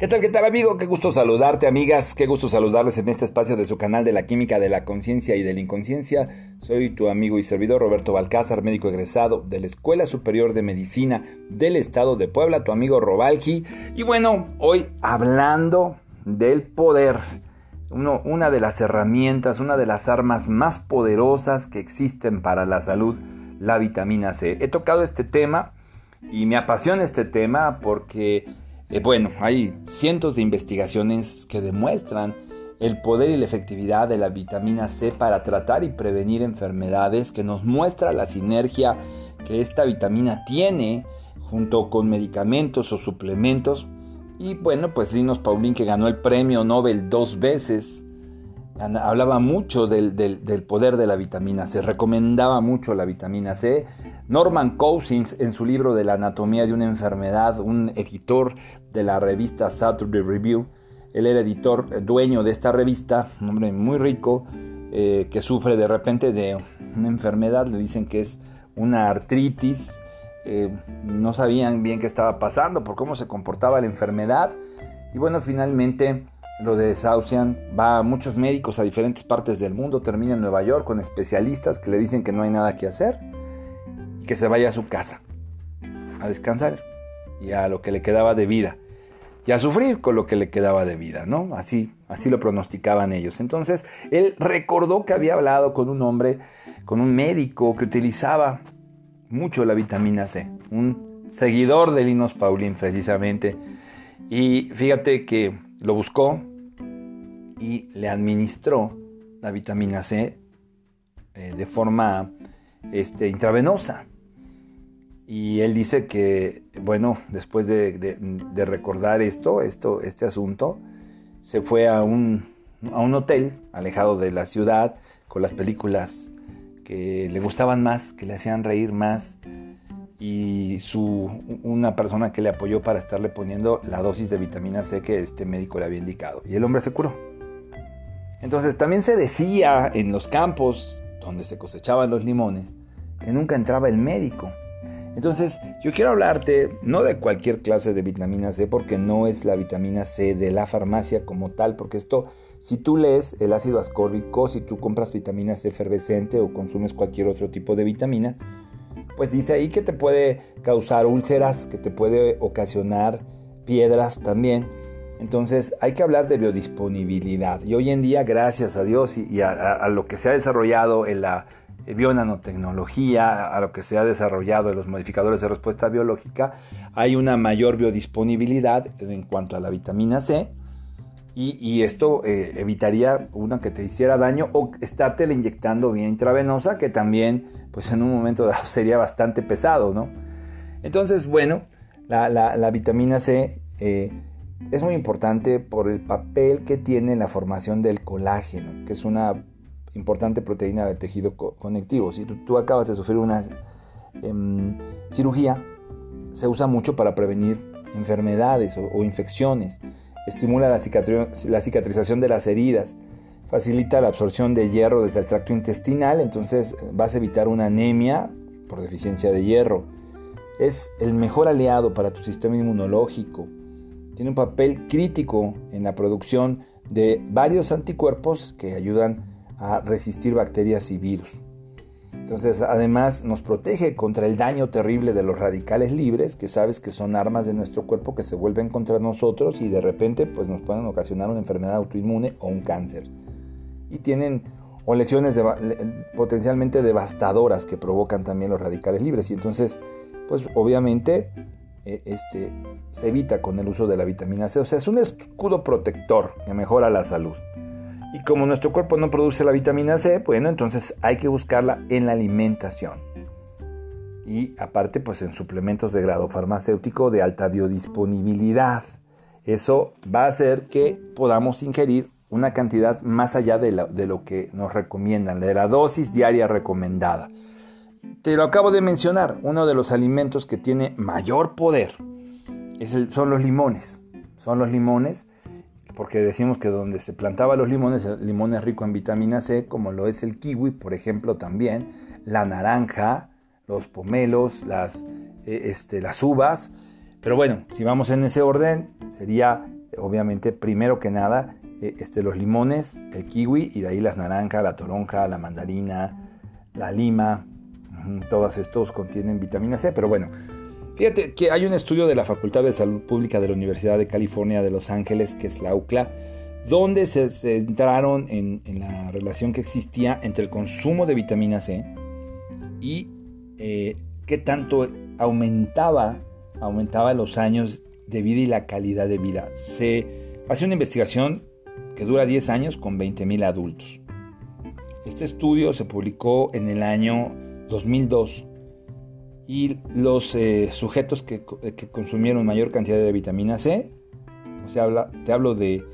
¿Qué tal, qué tal amigo? Qué gusto saludarte amigas, qué gusto saludarles en este espacio de su canal de la química de la conciencia y de la inconsciencia. Soy tu amigo y servidor Roberto Balcázar, médico egresado de la Escuela Superior de Medicina del Estado de Puebla, tu amigo Robalgi. Y bueno, hoy hablando del poder, una de las herramientas, una de las armas más poderosas que existen para la salud, la vitamina C. He tocado este tema y me apasiona este tema porque eh, bueno, hay cientos de investigaciones que demuestran el poder y la efectividad de la vitamina C para tratar y prevenir enfermedades, que nos muestra la sinergia que esta vitamina tiene junto con medicamentos o suplementos. Y bueno, pues Linus Pauling, que ganó el premio Nobel dos veces, hablaba mucho del, del, poder de la vitamina C, recomendaba mucho la vitamina C. Norman Cousins, en su libro de la anatomía de una enfermedad, un editor de la revista Saturday Review. Él era editor, eh, dueño de esta revista, un hombre muy rico, eh, que sufre de repente de una enfermedad, le dicen que es una artritis. Eh, no sabían bien qué estaba pasando, por cómo se comportaba la enfermedad. Y bueno, finalmente lo desahucian, va a muchos médicos a diferentes partes del mundo, termina en Nueva York con especialistas que le dicen que no hay nada que hacer y que se vaya a su casa a descansar y a lo que le quedaba de vida y a sufrir con lo que le quedaba de vida, ¿no? Así, así lo pronosticaban ellos. Entonces, él recordó que había hablado con un hombre, con un médico que utilizaba mucho la vitamina C, un seguidor de Linus Pauling precisamente. Y fíjate que lo buscó y le administró la vitamina C eh, de forma este, intravenosa. Y él dice que, bueno, después de, recordar esto, esto, este asunto, se fue a un, a un hotel alejado de la ciudad con las películas que le gustaban más, que le hacían reír más y su, una persona que le apoyó para estarle poniendo la dosis de vitamina C que este médico le había indicado. Y el hombre se curó. Entonces también se decía en los campos donde se cosechaban los limones que nunca entraba el médico entonces, yo quiero hablarte no de cualquier clase de vitamina C, porque no es la vitamina C de la farmacia como tal, porque esto, si tú lees el ácido ascórbico, si tú compras vitamina C efervescente o consumes cualquier otro tipo de vitamina, pues dice ahí que te puede causar úlceras, que te puede ocasionar piedras también. Entonces hay que hablar de biodisponibilidad. Y hoy en día, gracias a Dios y, a lo que se ha desarrollado en la eh, bionanotecnología, a lo que se ha desarrollado en los modificadores de respuesta biológica, hay una mayor biodisponibilidad en cuanto a la vitamina C. Y, esto eh, evitaría una que te hiciera daño o estarte inyectando vía intravenosa, que también, pues en un momento sería bastante pesado, ¿no? Entonces, bueno, la, vitamina C eh, es muy importante por el papel que tiene en la formación del colágeno, que es una importante proteína del tejido conectivo. Si tú, acabas de sufrir una em, cirugía, se usa mucho para prevenir enfermedades o, infecciones, estimula la, la cicatrización de las heridas, facilita la absorción de hierro desde el tracto intestinal, entonces vas a evitar una anemia por deficiencia de hierro. Es el mejor aliado para tu sistema inmunológico. Tiene un papel crítico en la producción de varios anticuerpos que ayudan a resistir bacterias y virus. Entonces, además nos protege contra el daño terrible de los radicales libres, que sabes que son armas de nuestro cuerpo que se vuelven contra nosotros y de repente pues nos pueden ocasionar una enfermedad autoinmune o un cáncer. Y tienen o lesiones potencialmente devastadoras que provocan también los radicales libres. Y entonces, pues obviamente este, se evita con el uso de la vitamina C. O sea, es un escudo protector que mejora la salud. Y como nuestro cuerpo no produce la vitamina C, bueno, entonces hay que buscarla en la alimentación. Y aparte, pues en suplementos de grado farmacéutico de alta biodisponibilidad. Eso va a hacer que podamos ingerir una cantidad más allá de lo, que nos recomiendan, de la dosis diaria recomendada. Te lo acabo de mencionar, uno de los alimentos que tiene mayor poder son los limones. Son los limones porque decimos que donde se plantaba los limones, el limón es rico en vitamina C, como lo es el kiwi, por ejemplo, también, la naranja, los pomelos, las, eh, este, las uvas. Pero bueno, si vamos en ese orden, sería obviamente, primero que nada, eh, este, los limones, el kiwi y de ahí las naranjas, la toronja, la mandarina, la lima, todos estos contienen vitamina C, pero bueno, fíjate que hay un estudio de la Facultad de Salud Pública de la Universidad de California de Los Ángeles, que es la UCLA, donde se centraron en, la relación que existía entre el consumo de vitamina C y eh, qué tanto aumentaba, aumentaba los años de vida y la calidad de vida. Se hace una investigación que dura 10 años con 20.000 adultos. Este estudio se publicó en el año 2002 y los eh, sujetos que, consumieron mayor cantidad de vitamina C, o sea, te hablo de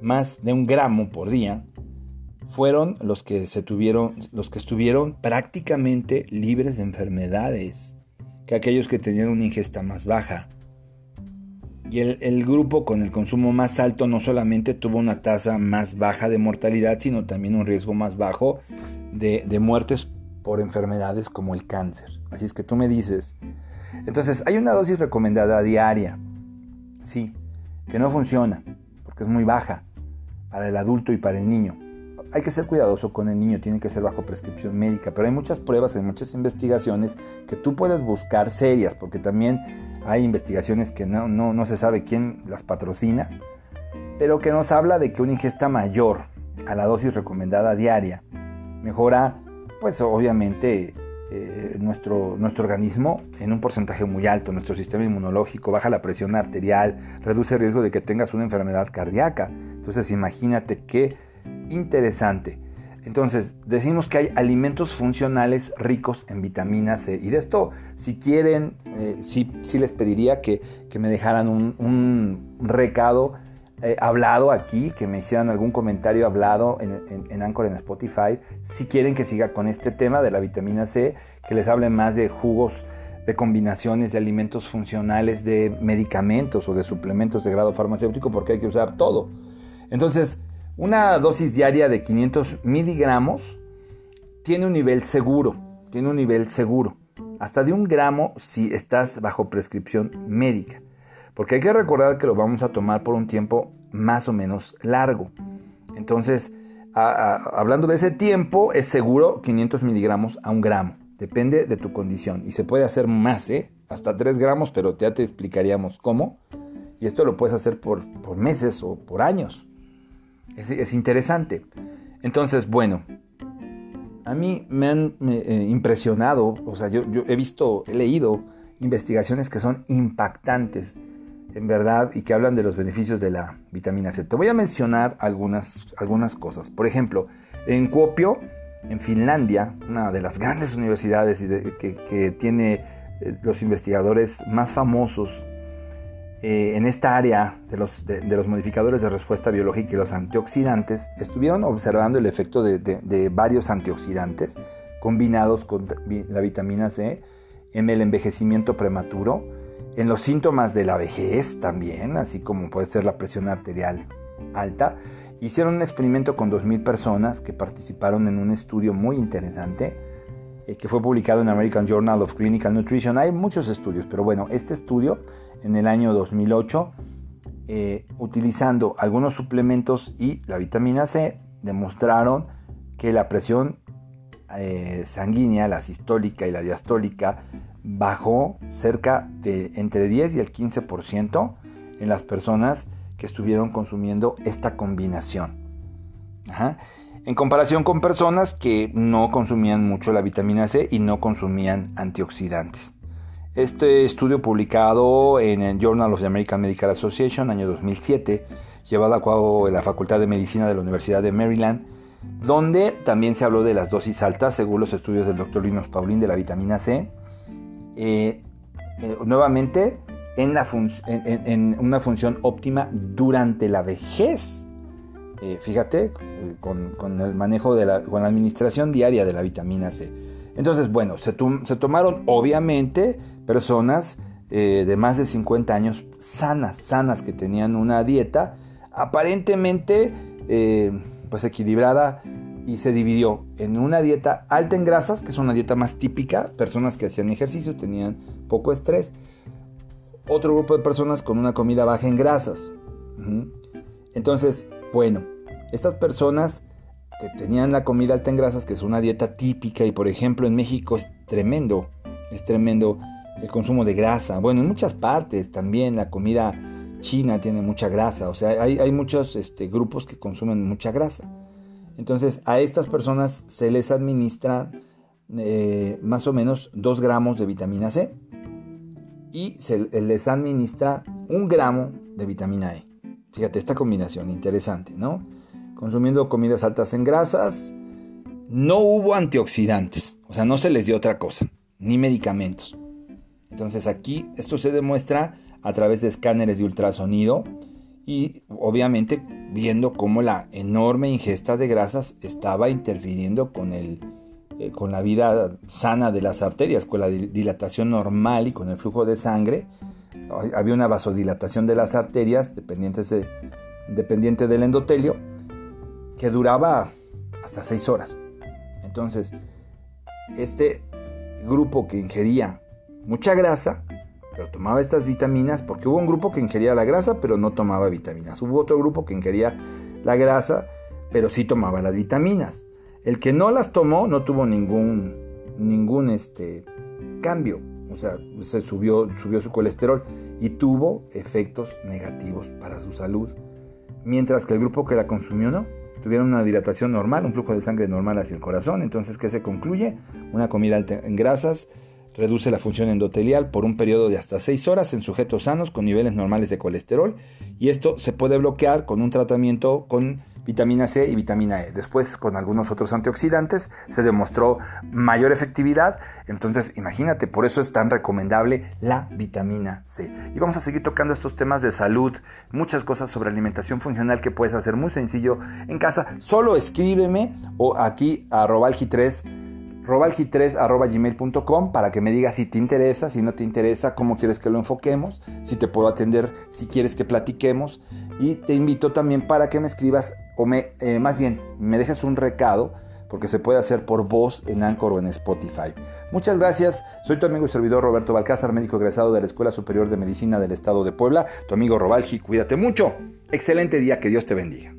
más de un gramo por día, fueron los que, se tuvieron, los que estuvieron prácticamente libres de enfermedades que aquellos que tenían una ingesta más baja. Y el, grupo con el consumo más alto no solamente tuvo una tasa más baja de mortalidad, sino también un riesgo más bajo de, de muertes por enfermedades como el cáncer. Así es que tú me dices, entonces hay una dosis recomendada diaria, sí, que no funciona, porque es muy baja para el adulto y para el niño. Hay que ser cuidadoso con el niño, tiene que ser bajo prescripción médica, pero hay muchas pruebas, hay muchas investigaciones que tú puedes buscar serias, porque también hay investigaciones que no, no, se sabe quién las patrocina, pero que nos habla de que una ingesta mayor a la dosis recomendada diaria mejora, pues obviamente, eh, nuestro, nuestro organismo en un porcentaje muy alto, nuestro sistema inmunológico, baja la presión arterial, reduce el riesgo de que tengas una enfermedad cardíaca. Entonces imagínate qué interesante. Entonces, decimos que hay alimentos funcionales ricos en vitamina C. Y de esto, si quieren, eh, sí, les pediría que, me dejaran un, recado hablado aquí, que me hicieran algún comentario hablado en, en, en, Anchor, en Spotify. Si quieren que siga con este tema de la vitamina C, que les hable más de jugos, de combinaciones de alimentos funcionales, de medicamentos o de suplementos de grado farmacéutico, porque hay que usar todo. Entonces, una dosis diaria de 500 miligramos tiene un nivel seguro, tiene un nivel seguro, hasta de un gramo si estás bajo prescripción médica, porque hay que recordar que lo vamos a tomar por un tiempo más o menos largo. Entonces, hablando de ese tiempo, es seguro 500 miligramos a un gramo, depende de tu condición y se puede hacer más, ¿eh? hasta 3 gramos, pero ya te explicaríamos cómo. Y esto lo puedes hacer por, meses o por años. Es, interesante. Entonces, bueno, a mí me han eh, impresionado, o sea, yo, he visto, he leído investigaciones que son impactantes, en verdad, y que hablan de los beneficios de la vitamina C. Te voy a mencionar algunas, algunas cosas. Por ejemplo, en Kuopio, en Finlandia, una de las grandes universidades que, que, tiene eh, los investigadores más famosos eh, en esta área de los, de, los, modificadores de respuesta biológica y los antioxidantes, estuvieron observando el efecto de, varios antioxidantes combinados con la vitamina C en el envejecimiento prematuro, en los síntomas de la vejez también, así como puede ser la presión arterial alta. Hicieron un experimento con 2.000 personas que participaron en un estudio muy interesante eh, que fue publicado en American Journal of Clinical Nutrition. Hay muchos estudios, pero bueno, este estudio en el año 2008, eh, utilizando algunos suplementos y la vitamina C, demostraron que la presión eh, sanguínea, la sistólica y la diastólica, bajó cerca de entre 10 y el 15% en las personas que estuvieron consumiendo esta combinación. En comparación con personas que no consumían mucho la vitamina C y no consumían antioxidantes. Este estudio publicado en el Journal of the American Medical Association, año 2007, llevado a cabo en la Facultad de Medicina de la Universidad de Maryland, donde también se habló de las dosis altas, según los estudios del Dr. Linus Paulín de la vitamina C. Eh, eh, nuevamente, en, una función óptima durante la vejez. Eh, fíjate, con, el manejo de la, con la administración diaria de la vitamina C. Entonces, bueno, se, tomaron obviamente personas de más de 50 años sanas, sanas, que tenían una dieta aparentemente pues equilibrada y se dividió en una dieta alta en grasas, que es una dieta más típica, personas que hacían ejercicio, tenían poco estrés, otro grupo de personas con una comida baja en grasas, Entonces, bueno, estas personas que tenían la comida alta en grasas, que es una dieta típica, y por ejemplo en México es tremendo, es tremendo el consumo de grasa. Bueno, en muchas partes también la comida china tiene mucha grasa, o sea, hay, muchos este, grupos que consumen mucha grasa. Entonces a estas personas se les administra eh, más o menos 2 gramos de vitamina C y se les administra un gramo de vitamina E. Fíjate, esta combinación interesante, ¿no? Consumiendo comidas altas en grasas, no hubo antioxidantes, o sea, no se les dio otra cosa, ni medicamentos. Entonces aquí esto se demuestra a través de escáneres de ultrasonido y obviamente viendo cómo la enorme ingesta de grasas estaba interfiriendo con, el, eh, con la vida sana de las arterias, con la dilatación normal y con el flujo de sangre. Había una vasodilatación de las arterias dependientes de, dependiente del endotelio que duraba hasta 6 horas. Entonces, este grupo que ingería mucha grasa pero tomaba estas vitaminas porque hubo un grupo que ingería la grasa pero no tomaba vitaminas. Hubo otro grupo que ingería la grasa pero sí tomaba las vitaminas. El que no las tomó no tuvo ningún, ningún este, cambio. O sea, se subió, subió su colesterol y tuvo efectos negativos para su salud. Mientras que el grupo que la consumió no. Tuvieron una dilatación normal, un flujo de sangre normal hacia el corazón. Entonces, ¿qué se concluye? Una comida alta en grasas, Reduce la función endotelial por un periodo de hasta 6 horas en sujetos sanos con niveles normales de colesterol y esto se puede bloquear con un tratamiento con vitamina C y vitamina E. Después con algunos otros antioxidantes se demostró mayor efectividad, entonces imagínate, por eso es tan recomendable la vitamina C. Y vamos a seguir tocando estos temas de salud, muchas cosas sobre alimentación funcional que puedes hacer muy sencillo en casa. Solo escríbeme o aquí a robalgi3 robalgi3.gmail.com para que me digas si te interesa, si no te interesa, cómo quieres que lo enfoquemos, si te puedo atender, si quieres que platiquemos. Y te invito también para que me escribas, o me, eh, más bien, me dejes un recado, porque se puede hacer por voz en Anchor o en Spotify. Muchas gracias, soy tu amigo y servidor Roberto Balcázar, médico egresado de la Escuela Superior de Medicina del Estado de Puebla, tu amigo Robalgi, cuídate mucho, excelente día, que Dios te bendiga.